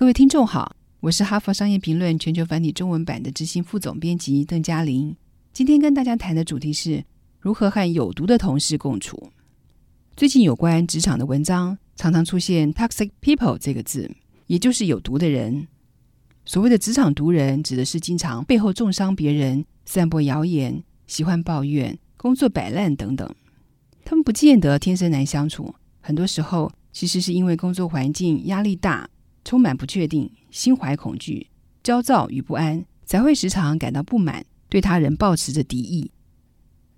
各位听众好，我是哈佛商业评论全球繁体中文版的执行副总编辑邓嘉玲。今天跟大家谈的主题是如何和有毒的同事共处。最近有关职场的文章常常出现 “toxic people” 这个字，也就是有毒的人。所谓的职场毒人，指的是经常背后重伤别人、散播谣言、喜欢抱怨、工作摆烂等等。他们不见得天生难相处，很多时候其实是因为工作环境压力大。充满不确定，心怀恐惧、焦躁与不安，才会时常感到不满，对他人抱持着敌意。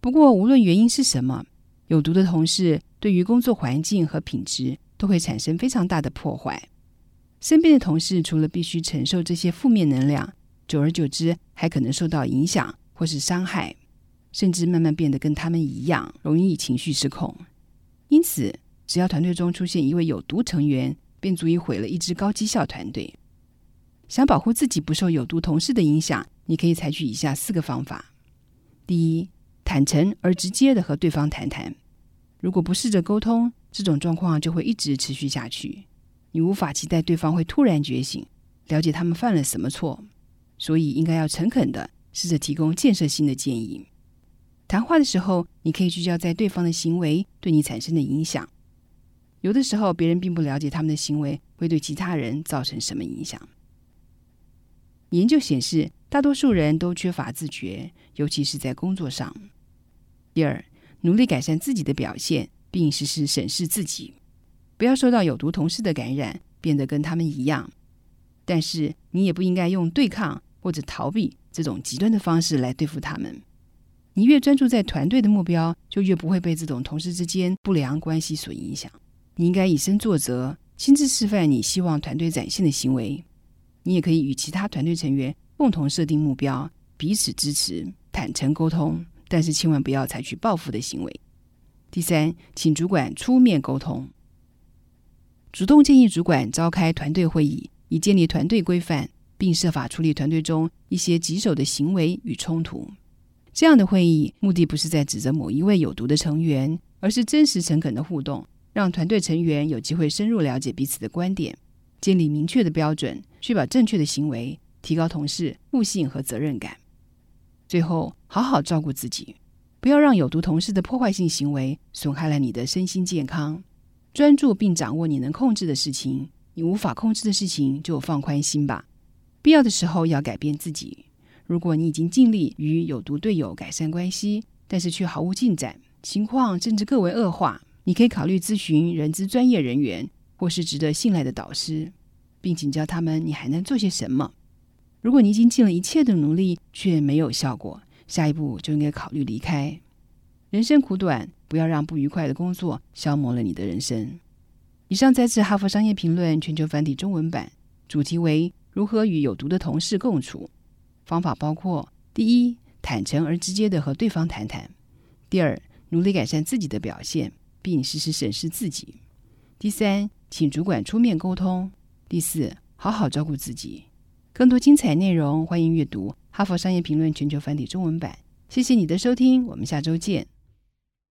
不过，无论原因是什么，有毒的同事对于工作环境和品质都会产生非常大的破坏。身边的同事除了必须承受这些负面能量，久而久之还可能受到影响或是伤害，甚至慢慢变得跟他们一样，容易情绪失控。因此，只要团队中出现一位有毒成员，便足以毁了一支高绩效团队。想保护自己不受有毒同事的影响，你可以采取以下四个方法：第一，坦诚而直接的和对方谈谈。如果不试着沟通，这种状况就会一直持续下去。你无法期待对方会突然觉醒，了解他们犯了什么错，所以应该要诚恳的试着提供建设性的建议。谈话的时候，你可以聚焦在对方的行为对你产生的影响。有的时候，别人并不了解他们的行为会对其他人造成什么影响。研究显示，大多数人都缺乏自觉，尤其是在工作上。第二，努力改善自己的表现，并时时审视自己，不要受到有毒同事的感染，变得跟他们一样。但是，你也不应该用对抗或者逃避这种极端的方式来对付他们。你越专注在团队的目标，就越不会被这种同事之间不良关系所影响。你应该以身作则，亲自示范你希望团队展现的行为。你也可以与其他团队成员共同设定目标，彼此支持，坦诚沟通，但是千万不要采取报复的行为。第三，请主管出面沟通，主动建议主管召开团队会议，以建立团队规范，并设法处理团队中一些棘手的行为与冲突。这样的会议目的不是在指责某一位有毒的成员，而是真实诚恳的互动。让团队成员有机会深入了解彼此的观点，建立明确的标准，确保正确的行为，提高同事互信和责任感。最后，好好照顾自己，不要让有毒同事的破坏性行为损害了你的身心健康。专注并掌握你能控制的事情，你无法控制的事情就放宽心吧。必要的时候要改变自己。如果你已经尽力与有毒队友改善关系，但是却毫无进展，情况甚至更为恶化。你可以考虑咨询人资专业人员，或是值得信赖的导师，并请教他们你还能做些什么。如果你已经尽了一切的努力却没有效果，下一步就应该考虑离开。人生苦短，不要让不愉快的工作消磨了你的人生。以上摘自《哈佛商业评论》全球繁体中文版，主题为如何与有毒的同事共处。方法包括：第一，坦诚而直接的和对方谈谈；第二，努力改善自己的表现。并实时审视自己。第三，请主管出面沟通。第四，好好照顾自己。更多精彩内容，欢迎阅读《哈佛商业评论》全球繁体中文版。谢谢你的收听，我们下周见。